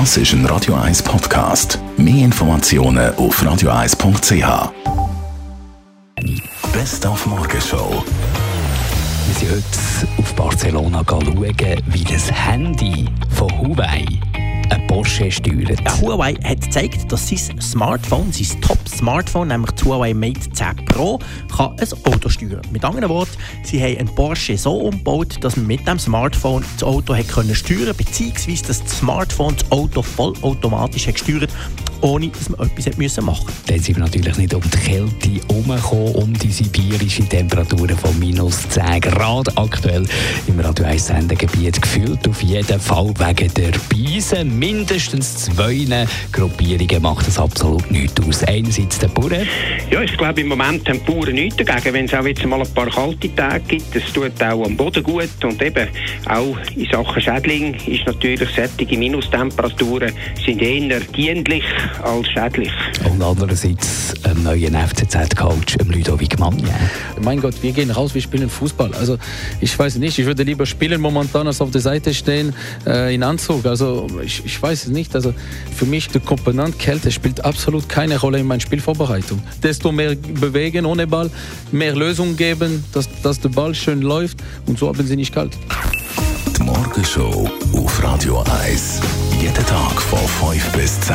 Das ist ein Radio 1 Podcast. Mehr Informationen auf radio1.ch. Best auf Morgenshow. Wir sind heute auf Barcelona schauen, wie das Handy von Huawei ein Porsche steuert. Ja, Huawei hat gezeigt, dass sein Smartphone, sein Top-Smartphone, nämlich das Huawei Mate 10 Pro, kann ein Auto steuern Mit anderen Worten, sie haben einen Porsche so umgebaut, dass man mit dem Smartphone das Auto hat können steuern beziehungsweise dass das Smartphone das Auto vollautomatisch hat gesteuert ohne dass man etwas müssen machen musste. Dann sind wir natürlich nicht um die Kälte herumgekommen, um die sibirischen Temperaturen von minus 10 Grad aktuell im Radio 1 Sendegebiet gefühlt. Auf jeden Fall wegen der Beisen. Mindestens zwei Gruppierungen macht das absolut nichts aus. Einerseits der Bauern. Ja, ich glaube, im Moment haben die Bauern nichts dagegen, wenn es auch mal ein paar kalte Tage gibt. Das tut auch am Boden gut und eben auch in Sachen Schädling ist natürlich sättige Minustemperaturen sind eher dienlich als schädlich. Und andererseits ein neuer FCZ-Coach, Ludovic Magna. Mein Gott, wir gehen raus, wir spielen Fußball. Also ich weiß nicht, ich würde lieber spielen momentan als auf der Seite stehen äh, in Anzug. Also ich, ich weiß es nicht. Also für mich die Komponente Kälte spielt absolut keine Rolle in meiner Spielvorbereitung. Desto mehr bewegen ohne Ball, mehr Lösungen geben, dass, dass der Ball schön läuft und so haben sie nicht kalt. Die Morgenshow auf Radio 1. Jeden Tag von 5 bis 10.